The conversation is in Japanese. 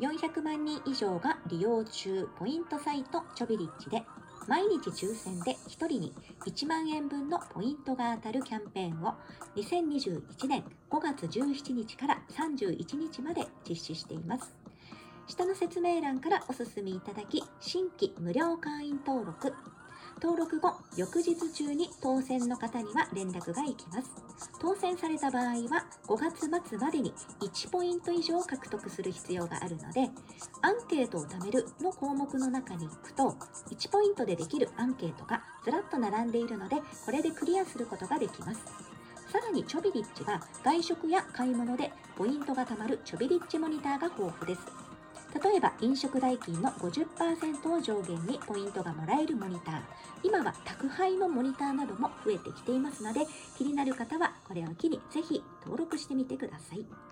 400万人以上が利用中ポイントサイトチョビリッジで毎日抽選で1人に1万円分のポイントが当たるキャンペーンを2021年5月17日から31日まで実施しています。下の説明欄からお進みいただき、新規無料会員登録、登録後、翌日中に当選の方には連絡が行きます。当選された場合は、5月末までに1ポイント以上獲得する必要があるので、アンケートを貯めるの項目の中に行くと、1ポイントでできるアンケートがずらっと並んでいるので、これでクリアすることができます。さらにチョビリッチは外食や買い物でポイントが貯まるチョビリッチモニターが豊富です。例えば飲食代金の50%を上限にポイントがもらえるモニター。今は宅配のモニターなども増えてきていますので気になる方はこれを機にぜひ登録してみてください。